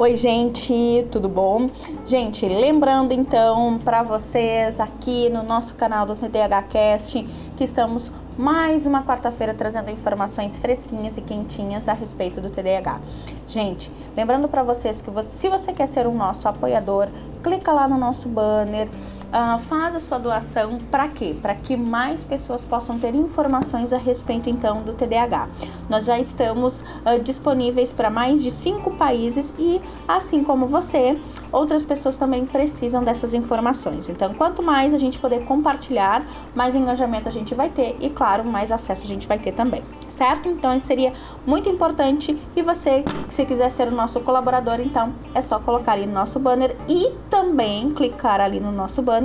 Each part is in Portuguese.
Oi, gente, tudo bom? Gente, lembrando então para vocês aqui no nosso canal do TDH Cast que estamos mais uma quarta-feira trazendo informações fresquinhas e quentinhas a respeito do TDAH. Gente, lembrando para vocês que você, se você quer ser o nosso apoiador, clica lá no nosso banner, uh, faz a sua doação para quê? Para que mais pessoas possam ter informações a respeito então do TDAH. Nós já estamos uh, disponíveis para mais de cinco países e, assim como você, outras pessoas também precisam dessas informações. Então, quanto mais a gente poder compartilhar, mais engajamento a gente vai ter e, claro, mais acesso a gente vai ter também, certo? Então, seria muito importante e você, se quiser ser o nosso colaborador, então é só colocar ali no nosso banner e também clicar ali no nosso banner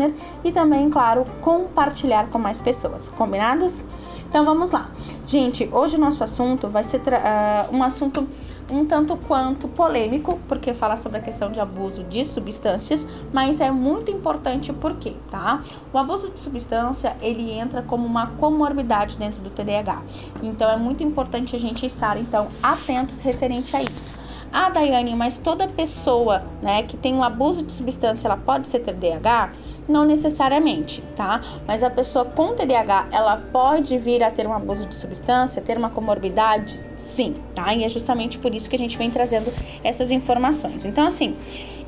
e também, claro, compartilhar com mais pessoas. Combinados? Então vamos lá. Gente, hoje o nosso assunto vai ser uh, um assunto um tanto quanto polêmico, porque fala sobre a questão de abuso de substâncias, mas é muito importante porque, tá? O abuso de substância, ele entra como uma comorbidade dentro do TDAH. Então é muito importante a gente estar então atentos referente a isso. Ah, Daiane, mas toda pessoa, né, que tem um abuso de substância, ela pode ser TDAH? Não necessariamente, tá? Mas a pessoa com TDAH, ela pode vir a ter um abuso de substância, ter uma comorbidade? Sim, tá? E é justamente por isso que a gente vem trazendo essas informações. Então, assim,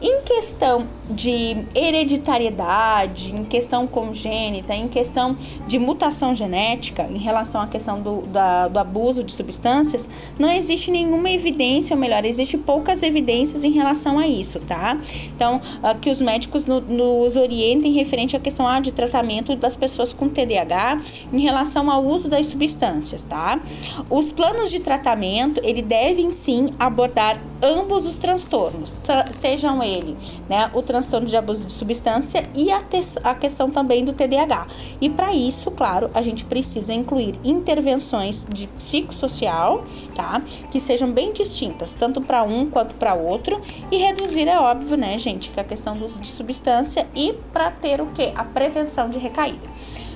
em questão de hereditariedade, em questão congênita, em questão de mutação genética, em relação à questão do, da, do abuso de substâncias, não existe nenhuma evidência, ou melhor, existe poucas evidências em relação a isso, tá? Então, uh, que os médicos no, nos orientem referente à questão ah, de tratamento das pessoas com TDAH em relação ao uso das substâncias, tá? Os planos de tratamento, ele devem sim abordar ambos os transtornos, sejam ele, né, o transtorno de abuso de substância e a, a questão também do TDAH. E para isso, claro, a gente precisa incluir intervenções de psicossocial, tá, que sejam bem distintas, tanto para um quanto para outro, e reduzir, é óbvio, né, gente, que a questão do uso de substância e para ter o que? A prevenção de recaída.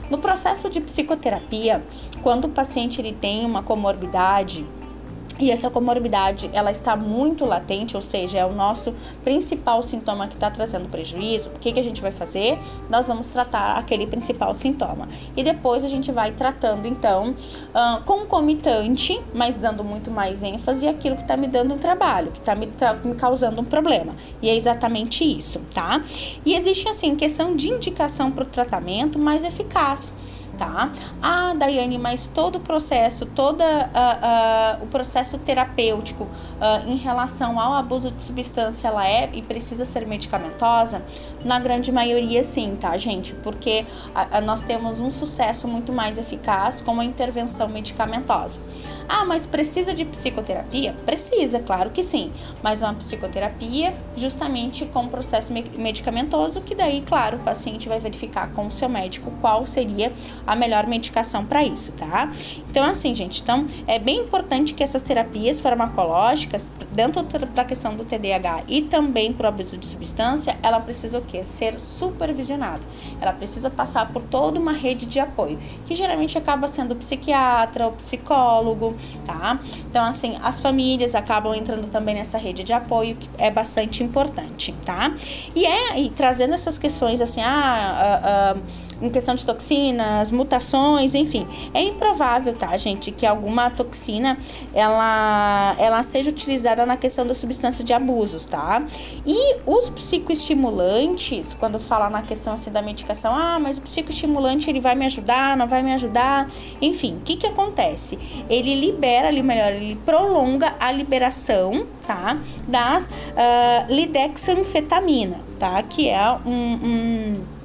No processo de psicoterapia, quando o paciente ele tem uma comorbidade, e essa comorbidade, ela está muito latente, ou seja, é o nosso principal sintoma que está trazendo prejuízo. O que, que a gente vai fazer? Nós vamos tratar aquele principal sintoma. E depois a gente vai tratando, então, uh, concomitante, mas dando muito mais ênfase aquilo que está me dando um trabalho, que está me, me causando um problema. E é exatamente isso, tá? E existe, assim, questão de indicação para o tratamento mais eficaz tá? Ah, Daiane, mas todo o processo, todo uh, uh, o processo terapêutico uh, em relação ao abuso de substância, ela é e precisa ser medicamentosa? Na grande maioria, sim, tá, gente? Porque nós temos um sucesso muito mais eficaz com a intervenção medicamentosa. Ah, mas precisa de psicoterapia? Precisa, claro que sim, mas uma psicoterapia justamente com processo medicamentoso, que daí, claro, o paciente vai verificar com o seu médico qual seria a melhor medicação para isso, tá? Então, assim, gente, então é bem importante que essas terapias farmacológicas, tanto para a questão do TDAH e também para o abuso de substância, ela precisa o quê? Ser supervisionada. Ela precisa passar por toda uma rede de apoio, que geralmente acaba sendo o psiquiatra, o psicólogo, tá? Então, assim, as famílias acabam entrando também nessa rede de apoio, que é bastante importante, tá? E é e trazendo essas questões assim, ah, ah, ah em questão de toxinas, mutações, enfim. É improvável, tá, gente, que alguma toxina ela, ela seja utilizada na questão da substância de abusos, tá? E os psicoestimulantes, quando fala na questão assim, da medicação, ah, mas o psicoestimulante ele vai me ajudar, não vai me ajudar, enfim, o que que acontece? Ele libera, ali melhor, ele prolonga a liberação, tá, das uh, lidexanfetamina, tá, que é um, um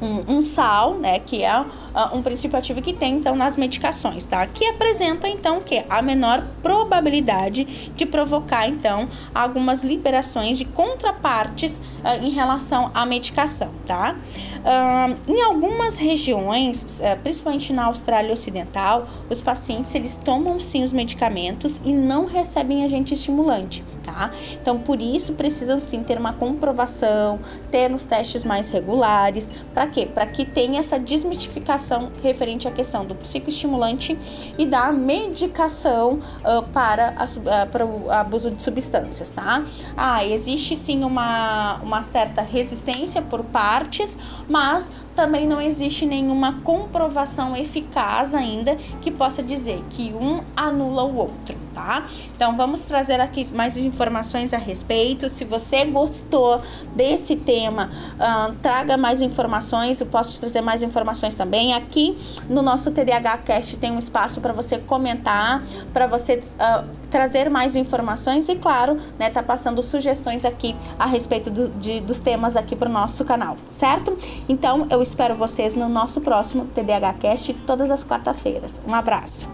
um, um, sal, né, que é uh, um princípio ativo que tem então nas medicações, tá? Que apresenta então que a menor probabilidade de provocar então algumas liberações de contrapartes uh, em relação à medicação, tá? Uh, em algumas regiões, uh, principalmente na Austrália Ocidental, os pacientes eles tomam sim os medicamentos e não recebem agente estimulante, tá? Então, por isso precisam sim ter uma comprovação, ter os testes mais regulares, para quê? Para que tenha essa desmistificação referente à questão do psicoestimulante e da medicação uh, para, a, uh, para o abuso de substâncias, tá? Ah, existe sim uma, uma certa resistência por partes, mas também não existe nenhuma comprovação eficaz ainda que possa dizer que um anula o outro, tá? Então vamos trazer aqui mais informações a respeito. Se você gostou desse tema, uh, traga mais informações. Eu posso te trazer mais informações também. Aqui no nosso TDAH Cast tem um espaço para você comentar, para você uh, trazer mais informações e, claro, né, tá passando sugestões aqui a respeito do, de, dos temas aqui para o nosso canal, certo? Então eu espero vocês no nosso próximo TDAH Cast todas as quarta-feiras. Um abraço.